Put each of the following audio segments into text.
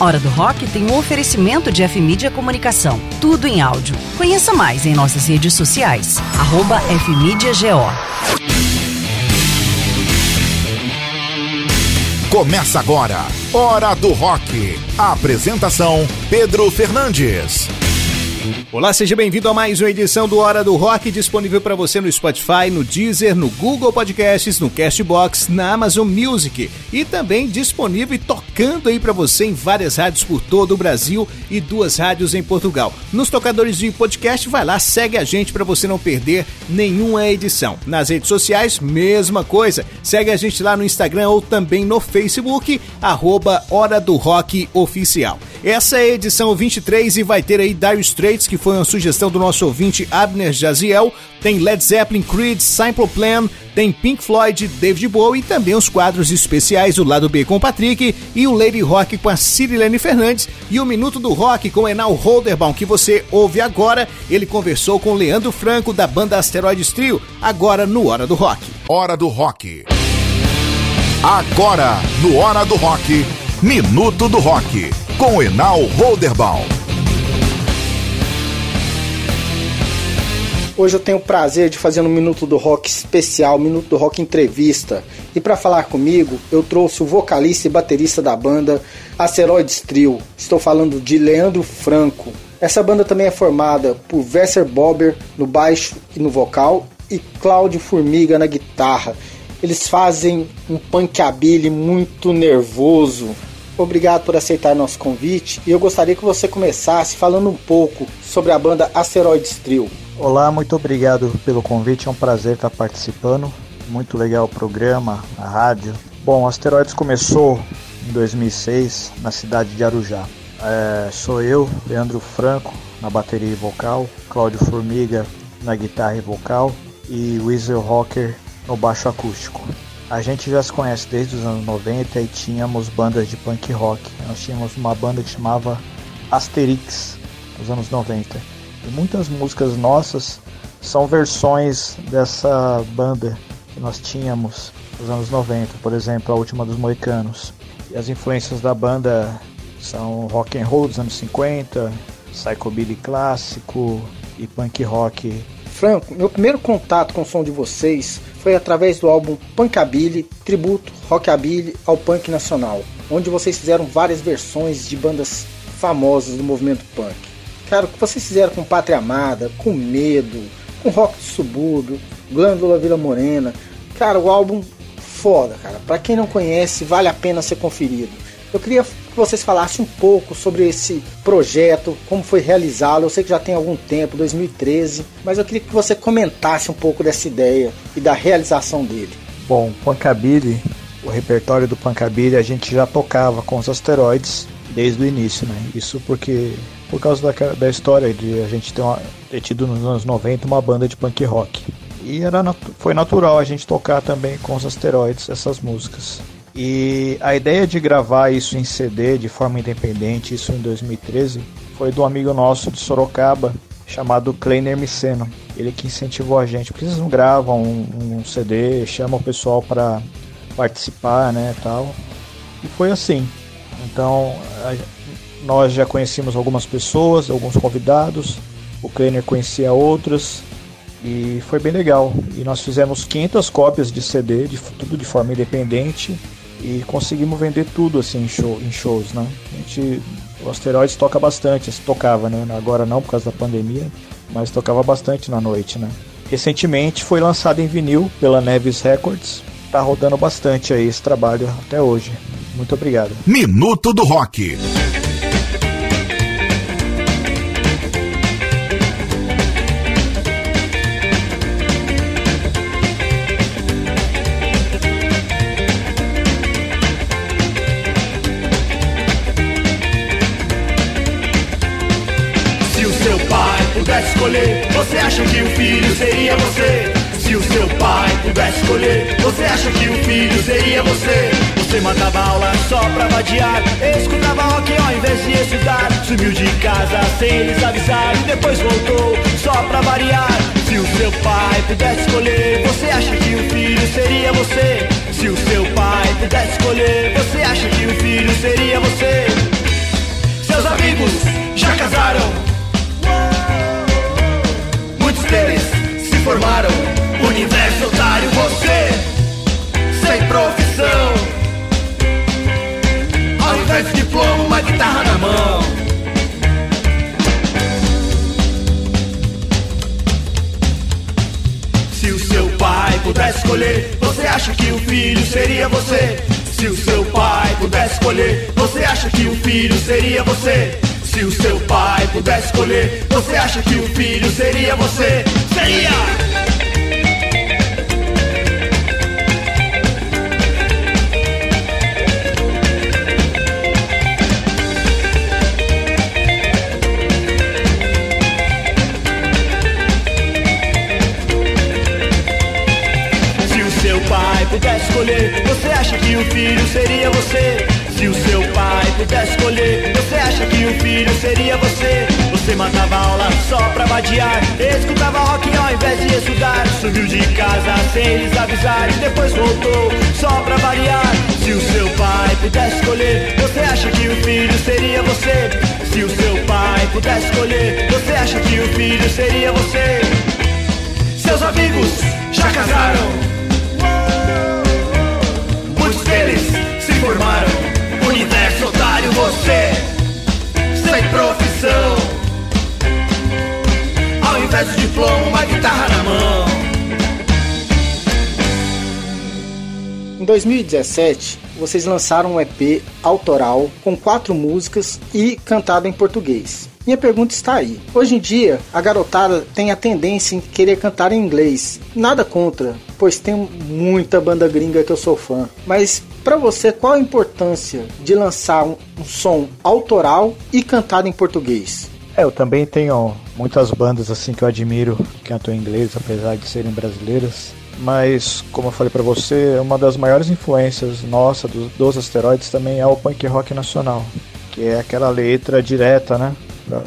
Hora do Rock tem um oferecimento de F-Mídia Comunicação. Tudo em áudio. Conheça mais em nossas redes sociais. Arroba FMídiaGO. Começa agora. Hora do Rock. A apresentação: Pedro Fernandes. Olá, seja bem-vindo a mais uma edição do Hora do Rock, disponível para você no Spotify, no Deezer, no Google Podcasts, no Castbox, na Amazon Music e também disponível e tocando aí para você em várias rádios por todo o Brasil e duas rádios em Portugal. Nos tocadores de podcast, vai lá, segue a gente para você não perder nenhuma edição. Nas redes sociais, mesma coisa. Segue a gente lá no Instagram ou também no Facebook, arroba Hora do Rock Oficial. Essa é a edição 23 e vai ter aí Dire Straits, que foi uma sugestão do nosso ouvinte Abner Jaziel. Tem Led Zeppelin, Creed, Simple Plan, tem Pink Floyd, David Bowie e também os quadros especiais, o Lado B com o Patrick e o Lady Rock com a Cirilene Fernandes e o Minuto do Rock com Enal Holderbaum, que você ouve agora. Ele conversou com Leandro Franco da banda Asteroides Trio, agora no Hora do Rock. Hora do Rock. Agora, no Hora do Rock, Minuto do Rock com Enal Holderbaum. Hoje eu tenho o prazer de fazer um Minuto do Rock especial, Minuto do Rock Entrevista. E para falar comigo, eu trouxe o vocalista e baterista da banda Asteroids Trio. Estou falando de Leandro Franco. Essa banda também é formada por Vesser Bobber no baixo e no vocal e Cláudio Formiga na guitarra. Eles fazem um punkabilly muito nervoso, Obrigado por aceitar nosso convite e eu gostaria que você começasse falando um pouco sobre a banda Asteroids Trio. Olá, muito obrigado pelo convite, é um prazer estar participando. Muito legal o programa, a rádio. Bom, Asteroids começou em 2006 na cidade de Arujá. É, sou eu, Leandro Franco, na bateria e vocal, Cláudio Formiga na guitarra e vocal e Weasel Rocker no baixo acústico. A gente já se conhece desde os anos 90 e tínhamos bandas de punk rock. Nós tínhamos uma banda que chamava Asterix, nos anos 90. E muitas músicas nossas são versões dessa banda que nós tínhamos nos anos 90, por exemplo, a última dos Moicanos. E as influências da banda são rock and roll dos anos 50, psychobilly clássico e punk rock Franco, meu primeiro contato com o som de vocês foi através do álbum Punkabilly, tributo rockabilly ao punk nacional, onde vocês fizeram várias versões de bandas famosas do movimento punk. Cara, o que vocês fizeram com Pátria Amada, com Medo, com Rock do Subúrbio, Glândula Vila Morena, cara, o álbum foda, cara. Para quem não conhece, vale a pena ser conferido. Eu queria vocês falassem um pouco sobre esse projeto, como foi realizado. Eu sei que já tem algum tempo, 2013, mas eu queria que você comentasse um pouco dessa ideia e da realização dele. Bom, Punkabilly, o repertório do Punkabilly a gente já tocava com os asteroides desde o início, né? Isso porque por causa da, da história de a gente ter, uma, ter tido nos anos 90 uma banda de punk rock. E era, foi natural a gente tocar também com os asteroides essas músicas. E a ideia de gravar isso em CD de forma independente, isso em 2013, foi do amigo nosso de Sorocaba, chamado Kleiner Miceno. Ele que incentivou a gente, porque vocês não gravam um, um CD, chamam o pessoal para participar, né, tal. E foi assim. Então, nós já conhecíamos algumas pessoas, alguns convidados, o Kleiner conhecia outros, e foi bem legal. E nós fizemos 500 cópias de CD, de, tudo de forma independente, e conseguimos vender tudo assim em, show, em shows, né? A gente, o Asteroids toca bastante, tocava, né? Agora não por causa da pandemia, mas tocava bastante na noite, né? Recentemente foi lançado em vinil pela Neves Records. Tá rodando bastante aí esse trabalho até hoje. Muito obrigado. Minuto do Rock. Acha que o filho seria você? Você mandava aula só pra vadiar, escutava rock ao invés de estudar. Sumiu de casa sem eles avisar e depois voltou só pra variar. Se o seu pai pudesse escolher, você acha que o filho seria você? Se o seu pai pudesse escolher, você acha que o filho seria você? Seus amigos já casaram. Muitos deles se formaram. Universo uma guitarra na mão. Se o seu pai pudesse escolher, você acha que o filho seria você? Se o seu pai pudesse escolher, você acha que o filho seria você? Se o seu pai pudesse escolher, você acha que o filho seria você? Seria! Seria você? Você matava aula só pra vadiar, escutava rock ao invés de estudar. Subiu de casa sem eles avisar depois voltou só pra variar. Se o seu pai pudesse escolher, você acha que o filho seria você? Se o seu pai pudesse escolher, você acha que o filho seria você? Seus amigos já casaram. Muitos deles se formaram. Universo otário, você profissão. Ao invés de diploma, uma guitarra na mão. Em 2017, vocês lançaram um EP autoral com quatro músicas e cantado em português. Minha pergunta está aí. Hoje em dia, a garotada tem a tendência em querer cantar em inglês. Nada contra, pois tem muita banda gringa que eu sou fã. Mas para você, qual a importância de lançar um, um som autoral e cantado em português? É, eu também tenho muitas bandas assim que eu admiro que cantam em inglês, apesar de serem brasileiras. Mas, como eu falei pra você, uma das maiores influências nossa dos, dos asteroides também é o punk rock nacional, que é aquela letra direta, né? Pra-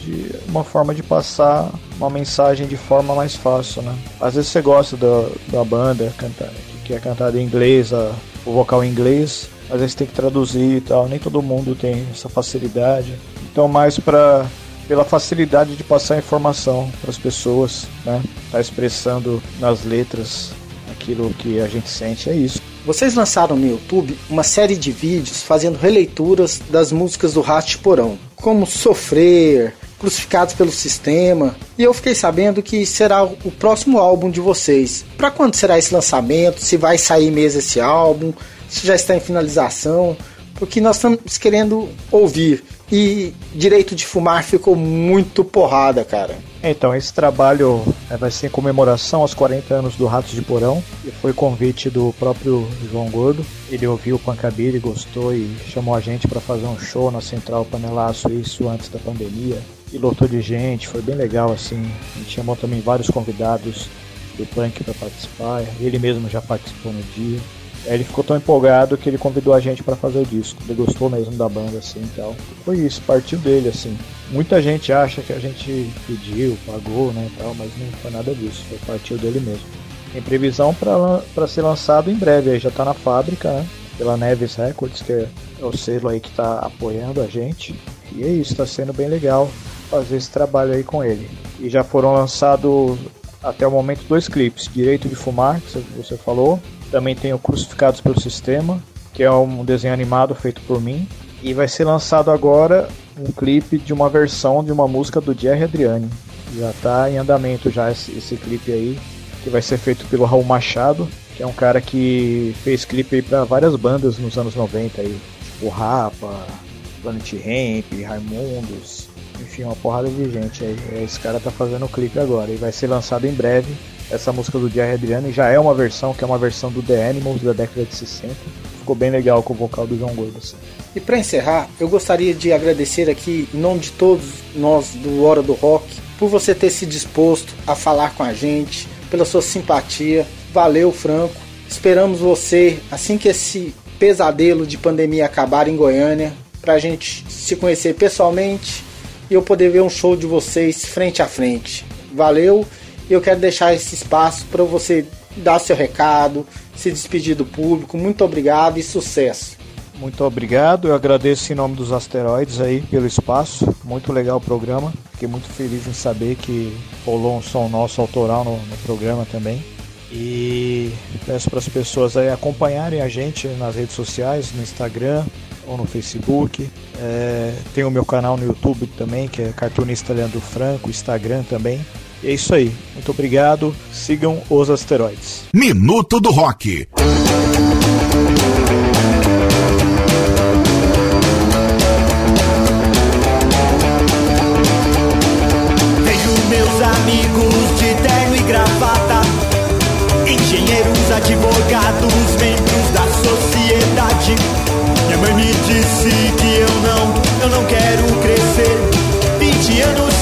De uma forma de passar uma mensagem de forma mais fácil, né? Às vezes você gosta da, da banda cantar, que é cantada em inglês, a- o vocal em inglês, às vezes tem que traduzir e tal, nem todo mundo tem essa facilidade. Então, mais pra pela facilidade de passar informação para as pessoas, né? Tá expressando nas letras aquilo que a gente sente, é isso. Vocês lançaram no YouTube uma série de vídeos fazendo releituras das músicas do de Porão, como Sofrer, Crucificados pelo Sistema, e eu fiquei sabendo que será o próximo álbum de vocês. Para quando será esse lançamento? Se vai sair mesmo esse álbum? Se já está em finalização? Porque nós estamos querendo ouvir. E Direito de Fumar ficou muito porrada, cara. Então, esse trabalho eh, vai ser em comemoração aos 40 anos do Ratos de Porão, e foi convite do próprio João Gordo. Ele ouviu o Pancabilly, gostou e chamou a gente para fazer um show na Central Panelaço, isso antes da pandemia. E lotou de gente, foi bem legal assim. A gente chamou também vários convidados do punk para participar, ele mesmo já participou no dia. Ele ficou tão empolgado que ele convidou a gente para fazer o disco. Ele gostou mesmo da banda assim e tal. Foi isso, partiu dele assim. Muita gente acha que a gente pediu, pagou, né, tal, mas não foi nada disso. Foi partiu dele mesmo. Tem previsão para ser lançado em breve, aí já tá na fábrica, né? Pela Neves Records, que é o selo aí que tá apoiando a gente. E é isso, tá sendo bem legal fazer esse trabalho aí com ele. E já foram lançados até o momento dois clipes, Direito de Fumar, que você falou, também tem o Crucificados pelo Sistema, que é um desenho animado feito por mim. E vai ser lançado agora um clipe de uma versão de uma música do Jerry Adriani. Já está em andamento já esse, esse, clipe aí, que vai ser feito pelo Raul Machado, que é um cara que fez clipe para várias bandas nos anos 90 aí, tipo Rapa, Planet Ramp, Raimundos, enfim, uma porrada de gente aí. Esse cara tá fazendo o clipe agora e vai ser lançado em breve. Essa música do Jerry Adriano já é uma versão, que é uma versão do The Animals da década de 60. Ficou bem legal com o vocal do João Gordo. Assim. E para encerrar, eu gostaria de agradecer aqui, em nome de todos nós do Hora do Rock, por você ter se disposto a falar com a gente, pela sua simpatia. Valeu, Franco. Esperamos você, assim que esse pesadelo de pandemia acabar em Goiânia, pra gente se conhecer pessoalmente e eu poder ver um show de vocês frente a frente. Valeu! E eu quero deixar esse espaço para você dar seu recado, se despedir do público. Muito obrigado e sucesso. Muito obrigado, eu agradeço em nome dos asteroides aí pelo espaço. Muito legal o programa. Fiquei muito feliz em saber que rolou um som nosso autoral no, no programa também. E peço para as pessoas aí acompanharem a gente nas redes sociais, no Instagram ou no Facebook. É, tem o meu canal no YouTube também, que é Cartunista Leandro Franco, Instagram também. E é isso aí. Muito obrigado. Sigam os asteroides. Minuto do Rock. amigos de terno e gravata, engenheiros, advogados, membros da sociedade. Minha mãe me disse que eu não, eu não quero crescer. 20 anos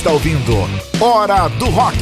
está ouvindo Hora do Rock.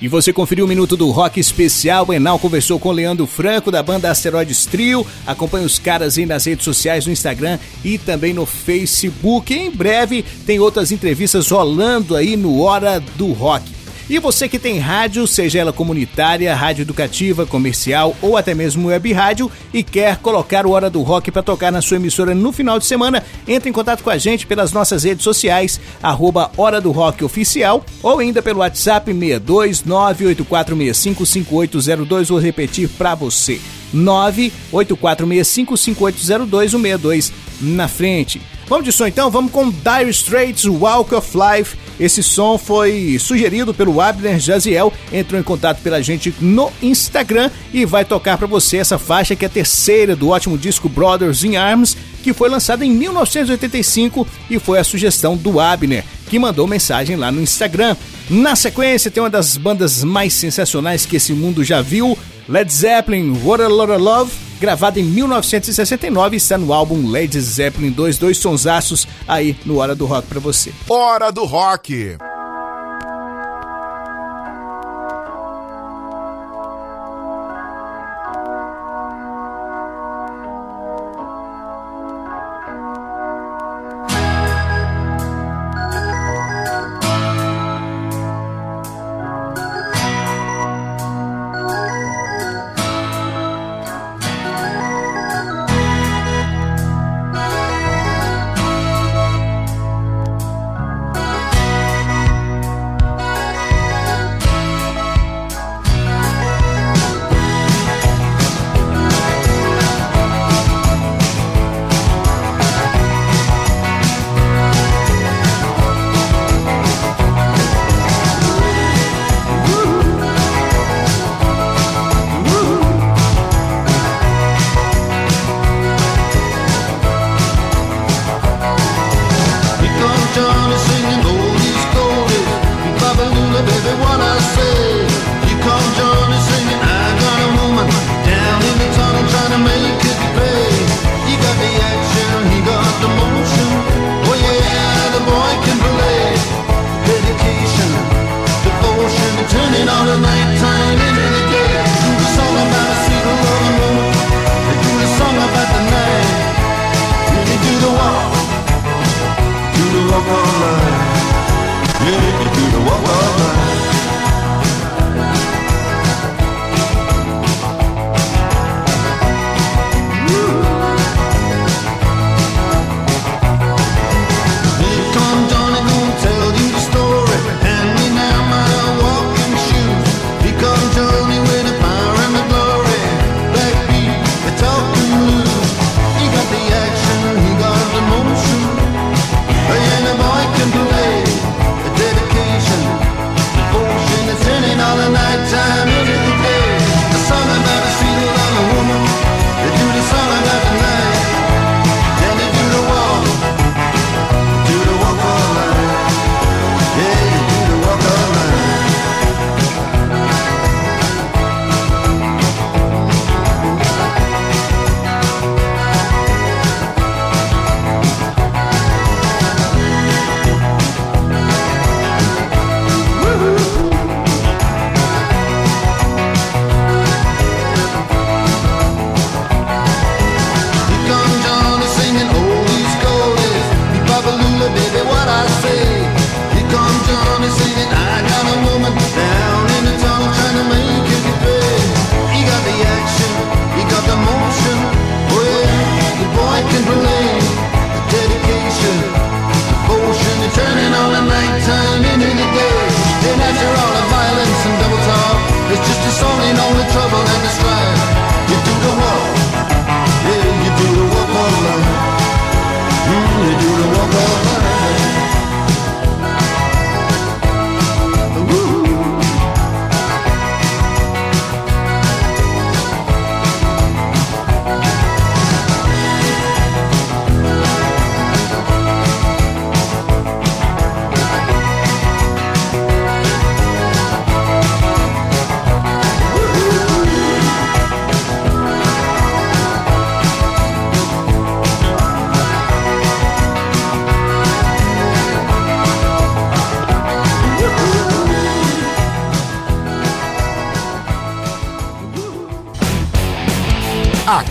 E você conferiu o Minuto do Rock especial. O Enal conversou com Leandro Franco, da banda Asteroides Trio. Acompanhe os caras aí nas redes sociais, no Instagram e também no Facebook. Em breve tem outras entrevistas rolando aí no Hora do Rock. E você que tem rádio, seja ela comunitária, rádio educativa, comercial ou até mesmo web rádio e quer colocar o Hora do Rock para tocar na sua emissora no final de semana, entre em contato com a gente pelas nossas redes sociais, arroba Hora do Rock Oficial ou ainda pelo WhatsApp 62984655802. Vou repetir para você. 984655802, o 62 na frente. Vamos de som então, vamos com Dire Straits Walk of Life. Esse som foi sugerido pelo Abner Jaziel, entrou em contato pela gente no Instagram e vai tocar para você essa faixa que é a terceira do ótimo disco Brothers in Arms, que foi lançado em 1985 e foi a sugestão do Abner, que mandou mensagem lá no Instagram. Na sequência tem uma das bandas mais sensacionais que esse mundo já viu, Led Zeppelin, What a Lot of Love, gravado em 1969, está no álbum Led Zeppelin 2, dois sonsaços aí no Hora do Rock para você. Hora do Rock.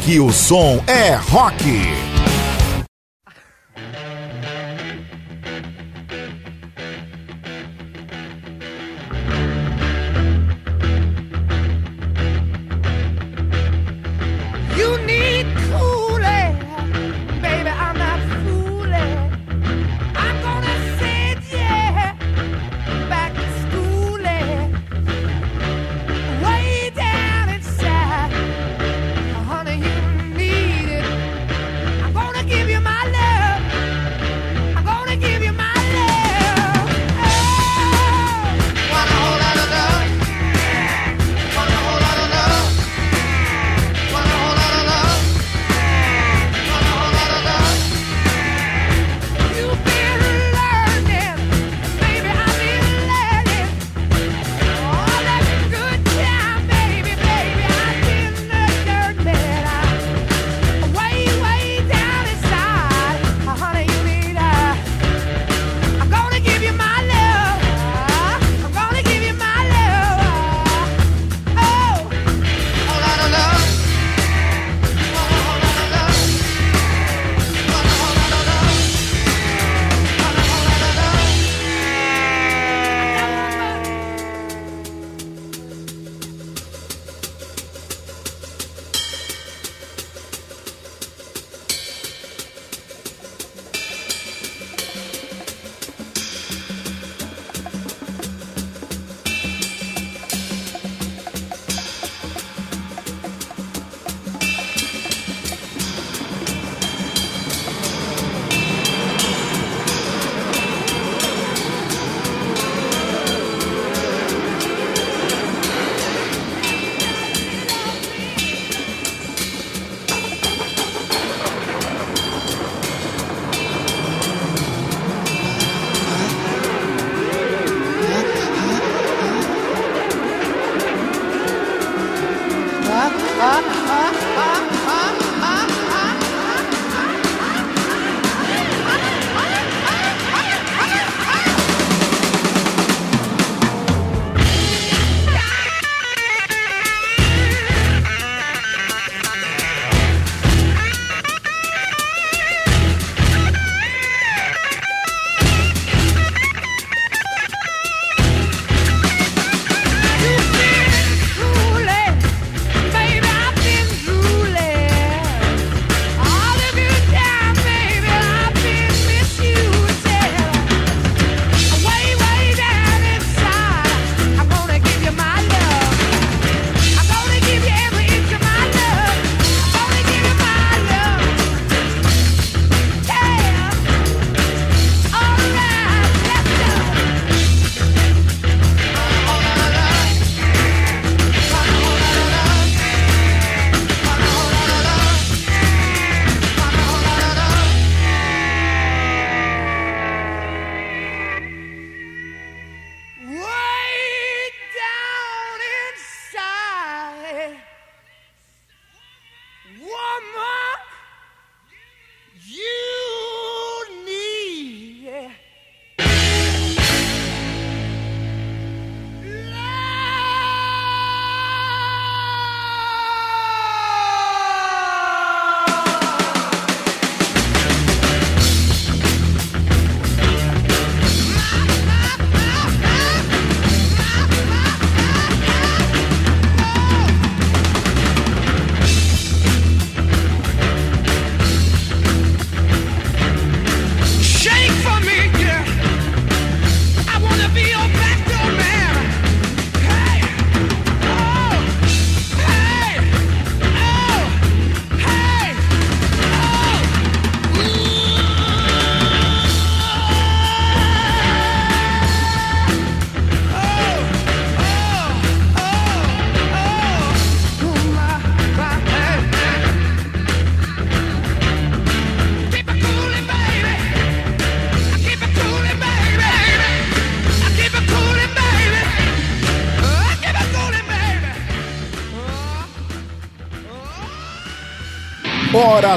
Aqui o som é rock.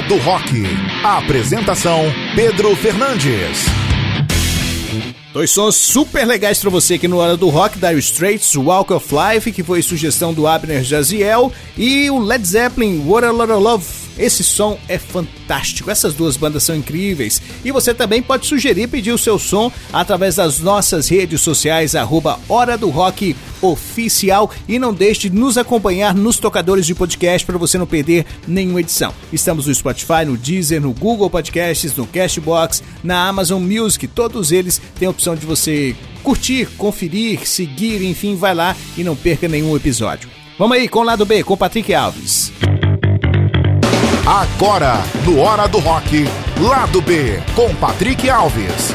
Do Rock. Apresentação Pedro Fernandes. Dois sons super legais para você aqui no Hora do Rock, Dire Straits, Walk of Life, que foi sugestão do Abner Jaziel, e o Led Zeppelin, What a Lot of Love. Esse som é fantástico, essas duas bandas são incríveis. E você também pode sugerir pedir o seu som através das nossas redes sociais, arroba Hora do Rock Oficial. E não deixe de nos acompanhar nos tocadores de podcast para você não perder nenhuma edição. Estamos no Spotify, no Deezer, no Google Podcasts, no Cashbox, na Amazon Music. Todos eles têm a opção de você curtir, conferir, seguir, enfim, vai lá e não perca nenhum episódio. Vamos aí com o lado B, com Patrick Alves. Agora, no Hora do Rock, Lado B, com Patrick Alves.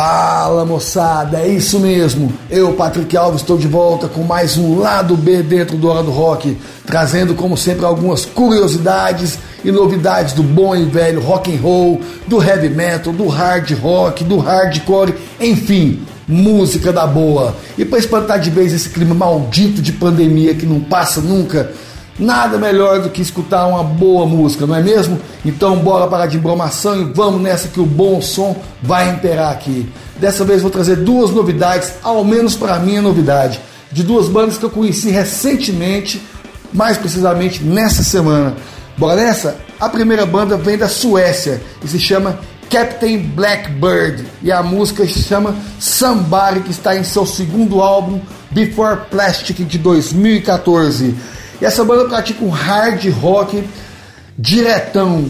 Fala moçada, é isso mesmo. Eu, Patrick Alves, estou de volta com mais um Lado B dentro do Hora do Rock, trazendo como sempre algumas curiosidades e novidades do bom e velho rock and roll, do heavy metal, do hard rock, do hardcore, enfim, música da boa. E para espantar de vez esse clima maldito de pandemia que não passa nunca, Nada melhor do que escutar uma boa música, não é mesmo? Então bora parar de bromação e vamos nessa que o bom som vai imperar aqui. Dessa vez vou trazer duas novidades, ao menos para mim é novidade, de duas bandas que eu conheci recentemente, mais precisamente nessa semana. Bora nessa? A primeira banda vem da Suécia e se chama Captain Blackbird e a música se chama Somebody que está em seu segundo álbum Before Plastic de 2014. E essa banda pratica um hard rock diretão,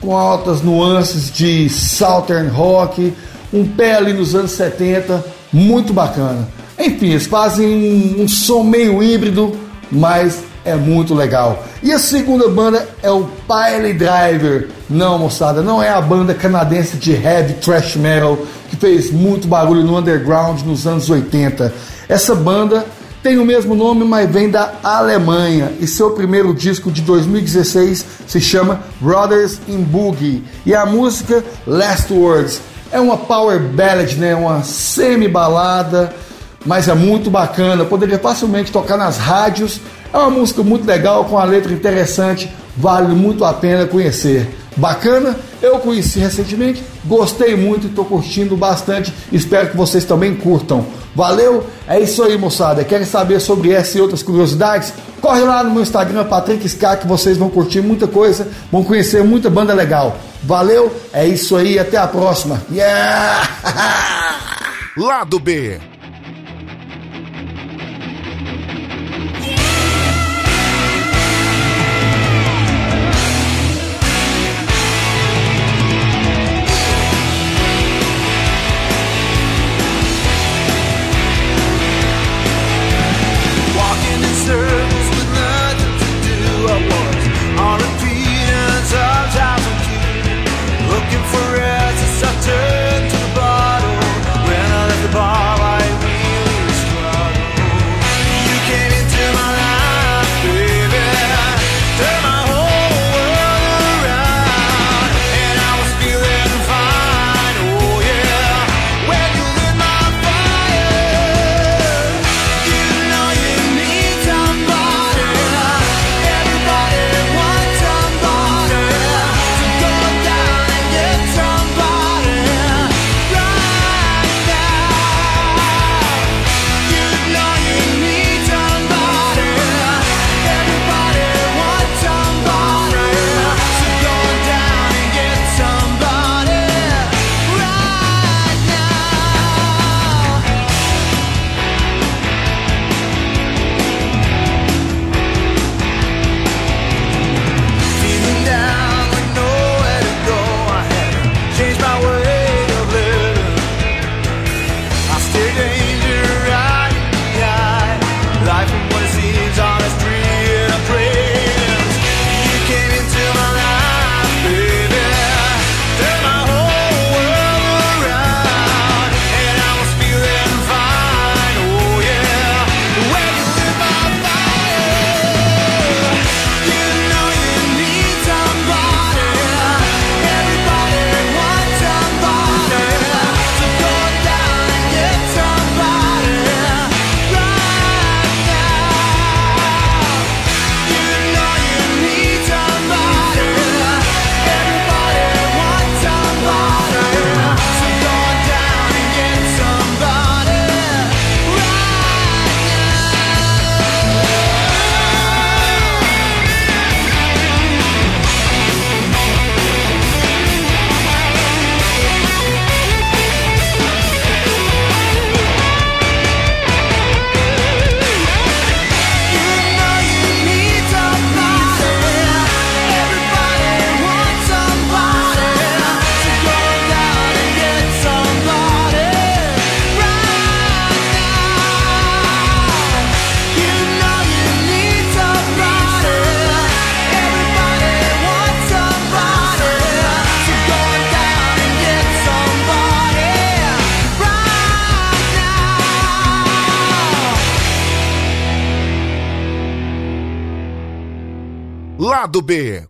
com altas nuances de southern rock, um pé ali nos anos 70, muito bacana. Enfim, eles fazem um, um som meio híbrido, mas é muito legal. E a segunda banda é o Pile Driver. Não, moçada, não é a banda canadense de heavy thrash metal que fez muito barulho no underground nos anos 80. Essa banda tem o mesmo nome, mas vem da Alemanha e seu primeiro disco de 2016 se chama Brothers in Boogie e a música Last Words é uma power ballad, né? Uma semi balada, mas é muito bacana. Poderia facilmente tocar nas rádios. É uma música muito legal com a letra interessante, vale muito a pena conhecer. Bacana? Eu conheci recentemente, gostei muito e estou curtindo bastante. Espero que vocês também curtam. Valeu? É isso aí, moçada. Querem saber sobre essa e outras curiosidades? Corre lá no meu Instagram, Patrick Scar, que vocês vão curtir muita coisa, vão conhecer muita banda legal. Valeu? É isso aí, até a próxima. Yeah! Lado B Lado B.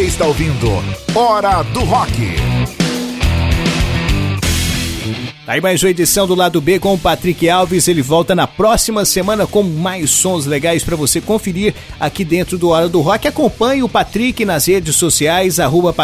Você está ouvindo Hora do Rock. Aí mais uma edição do lado B com o Patrick Alves. Ele volta na próxima semana com mais sons legais para você conferir aqui dentro do Hora do Rock. Acompanhe o Patrick nas redes sociais, arroba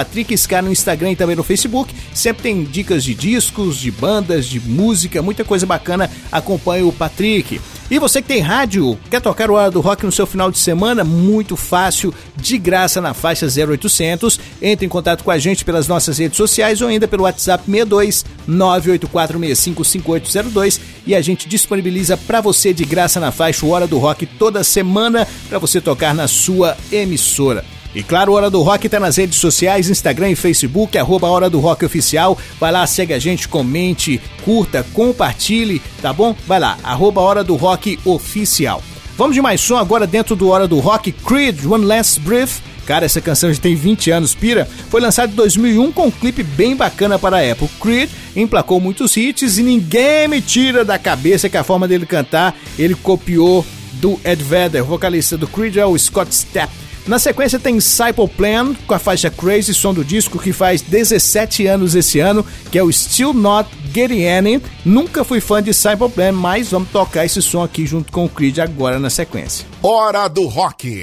no Instagram e também no Facebook. Sempre tem dicas de discos, de bandas, de música, muita coisa bacana. Acompanhe o Patrick. E você que tem rádio, quer tocar o Hora do Rock no seu final de semana? Muito fácil, de graça na faixa 0800. Entre em contato com a gente pelas nossas redes sociais ou ainda pelo WhatsApp 62 984655802 e a gente disponibiliza para você de graça na faixa Hora do Rock toda semana para você tocar na sua emissora. E claro, Hora do Rock tá nas redes sociais, Instagram e Facebook, arroba Hora do Rock Oficial. Vai lá, segue a gente, comente, curta, compartilhe, tá bom? Vai lá, arroba Hora do Rock Oficial. Vamos de mais som agora dentro do Hora do Rock, Creed, One Last Breath. Cara, essa canção já tem 20 anos, pira. Foi lançada em 2001 com um clipe bem bacana para a época. Creed emplacou muitos hits e ninguém me tira da cabeça que a forma dele cantar, ele copiou do Ed Vedder, vocalista do Creed é o Scott Stapp. Na sequência tem Simple Plan com a faixa Crazy, som do disco que faz 17 anos esse ano, que é o Still Not Getting Any. Nunca fui fã de Simple Plan, mas vamos tocar esse som aqui junto com o Creed agora na sequência. Hora do Rock.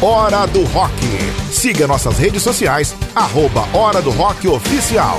Hora do Rock. Siga nossas redes sociais, arroba Hora do Rock Oficial.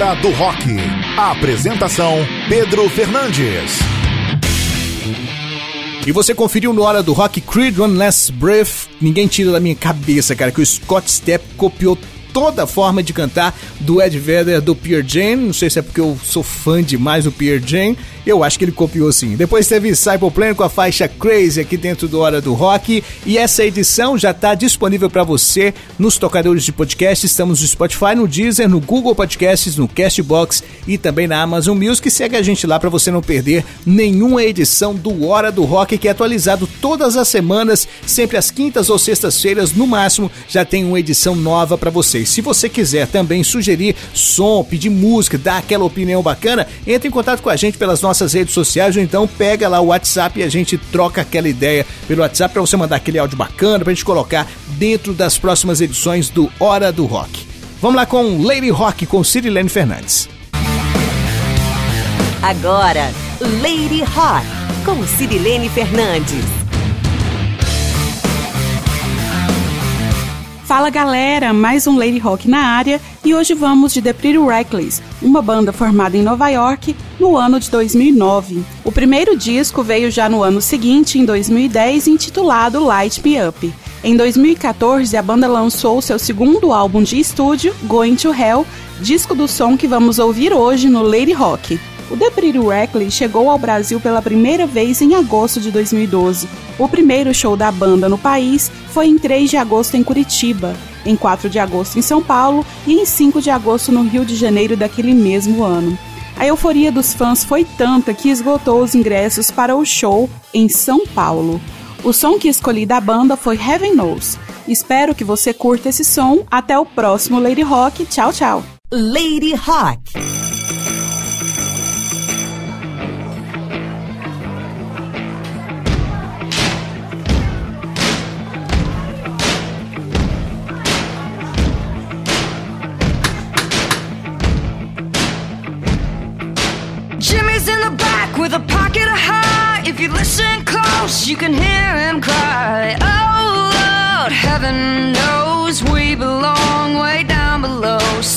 Hora do Rock. Apresentação: Pedro Fernandes. E você conferiu no Hora do Rock Creed One Last Breath. Ninguém tira da minha cabeça, cara, que o Scott Stepp copiou toda forma de cantar do Ed Vedder do Pierre Jane. Não sei se é porque eu sou fã demais do Pierre Jane. Eu acho que ele copiou sim. Depois teve Cyber Plan com a faixa Crazy aqui dentro do Hora do Rock. E essa edição já está disponível para você nos tocadores de podcast. Estamos no Spotify, no Deezer, no Google Podcasts, no Castbox e também na Amazon Music. Segue a gente lá para você não perder nenhuma edição do Hora do Rock que é atualizado todas as semanas, sempre às quintas ou sextas-feiras no máximo. Já tem uma edição nova para vocês. Se você quiser também sugerir som, pedir música, dar aquela opinião bacana, entre em contato com a gente pelas nossas redes sociais ou então pega lá o WhatsApp e a gente troca aquela ideia pelo WhatsApp para você mandar aquele áudio bacana pra gente colocar dentro das próximas edições do Hora do Rock. Vamos lá com Lady Rock com Cirilene Fernandes. Agora, Lady Rock com Cirilene Fernandes. Fala galera, mais um Lady Rock na área e hoje vamos de The Pretty Reckless, uma banda formada em Nova York no ano de 2009. O primeiro disco veio já no ano seguinte, em 2010, intitulado Light Me Up. Em 2014, a banda lançou seu segundo álbum de estúdio, Going to Hell, disco do som que vamos ouvir hoje no Lady Rock. O The Pretty Reckless chegou ao Brasil pela primeira vez em agosto de 2012. O primeiro show da banda no país foi em 3 de agosto em Curitiba, em 4 de agosto em São Paulo e em 5 de agosto no Rio de Janeiro daquele mesmo ano. A euforia dos fãs foi tanta que esgotou os ingressos para o show em São Paulo. O som que escolhi da banda foi Heaven Knows. Espero que você curta esse som. Até o próximo Lady Rock. Tchau, tchau. Lady Rock.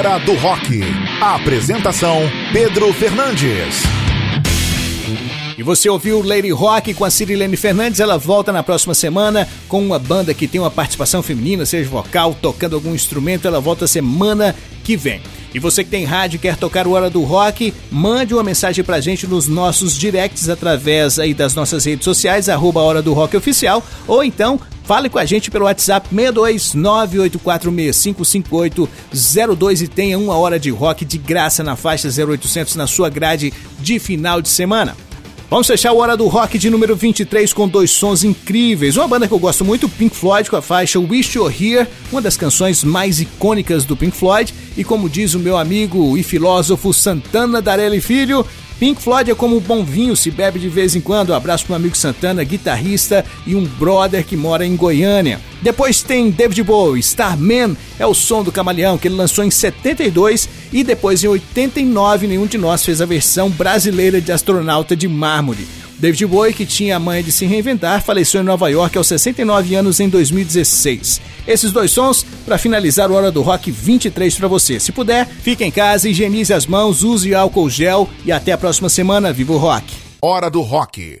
Hora do Rock. Apresentação Pedro Fernandes. E você ouviu Lady Rock com a Cirilene Fernandes. Ela volta na próxima semana com uma banda que tem uma participação feminina, seja vocal, tocando algum instrumento. Ela volta semana que vem. E você que tem rádio e quer tocar o Hora do Rock, mande uma mensagem pra gente nos nossos directs através aí das nossas redes sociais, arroba Hora do Rock Oficial, ou então fale com a gente pelo WhatsApp 62984655802 e tenha uma hora de rock de graça na faixa 0800 na sua grade de final de semana. Vamos fechar o Hora do Rock de número 23 com dois sons incríveis. Uma banda que eu gosto muito, Pink Floyd, com a faixa Wish You're Here, uma das canções mais icônicas do Pink Floyd. E como diz o meu amigo e filósofo Santana Darelli Filho, Pink Floyd é como um bom vinho, se bebe de vez em quando. Um abraço pro meu amigo Santana, guitarrista e um brother que mora em Goiânia. Depois tem David Bowie, Starman, é o som do Camaleão, que ele lançou em 72 e depois em 89 nenhum de nós fez a versão brasileira de Astronauta de Mármore. David Bowie, que tinha a manha de se reinventar, faleceu em Nova York aos 69 anos em 2016. Esses dois sons para finalizar o Hora do Rock 23 para você. Se puder, fique em casa, higienize as mãos, use álcool gel e até a próxima semana. Viva o rock! Hora do Rock.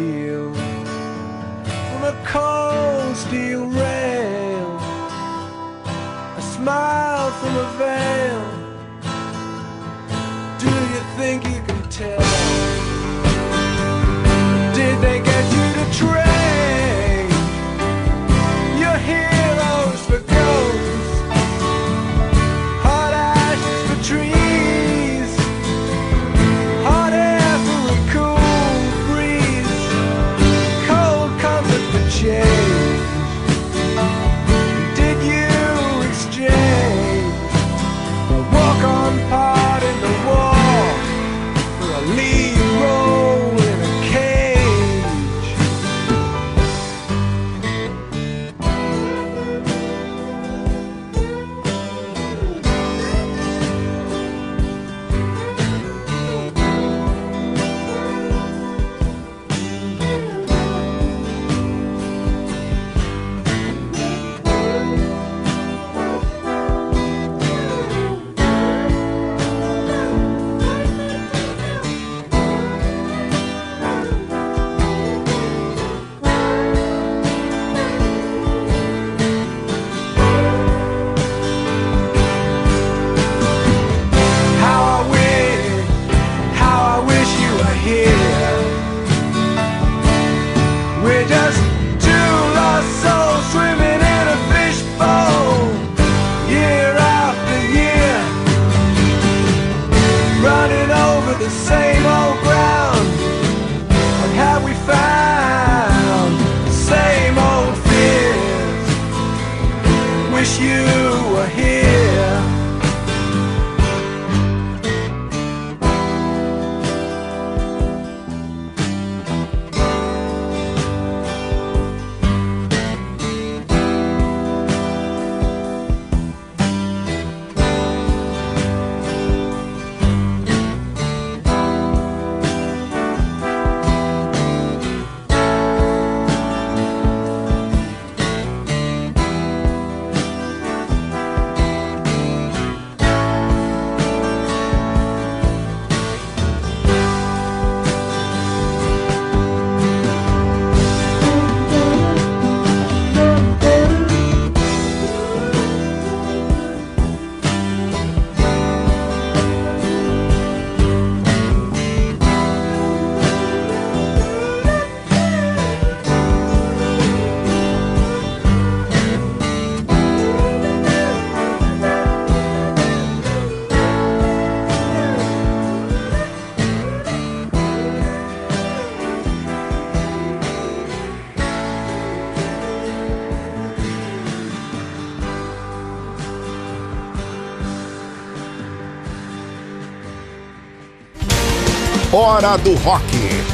Hora do Rock.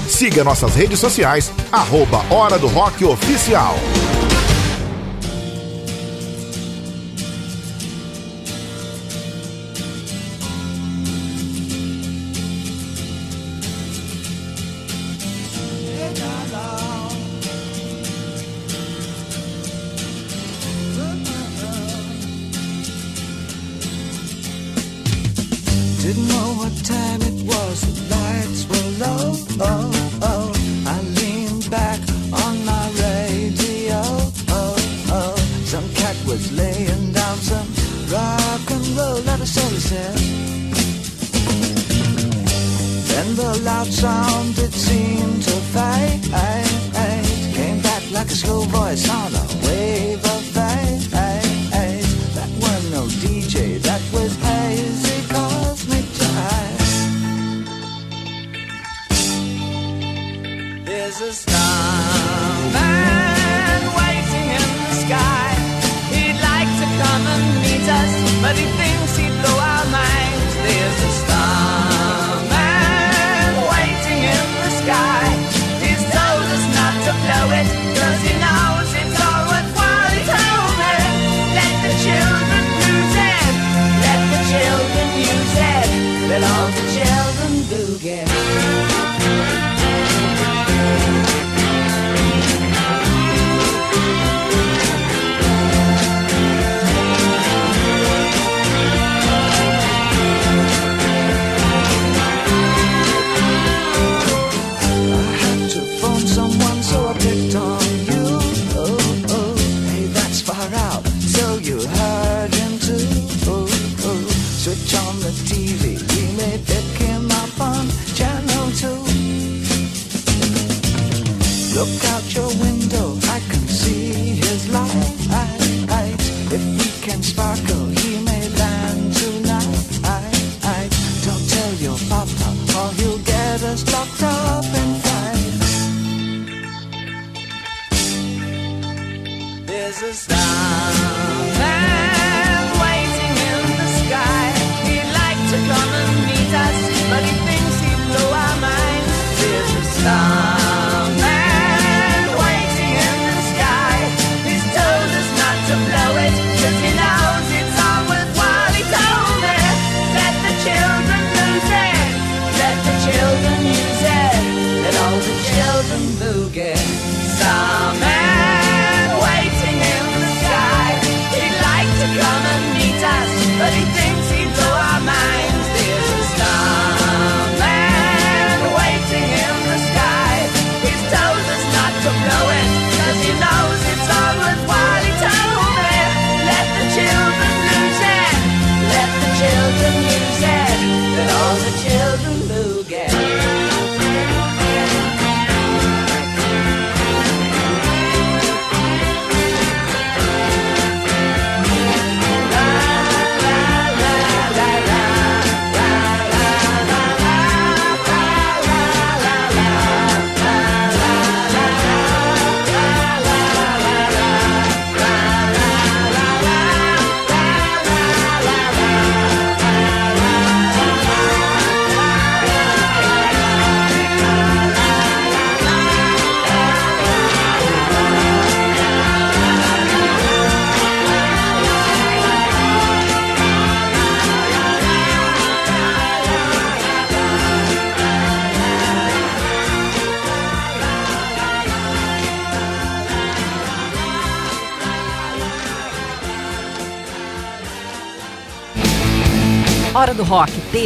Siga nossas redes sociais, arroba Hora do Rock Oficial. Sim.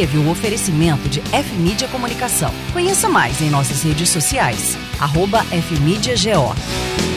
Teve o oferecimento de F-Mídia Comunicação. Conheça mais em nossas redes sociais. Arroba F-Mídia GO.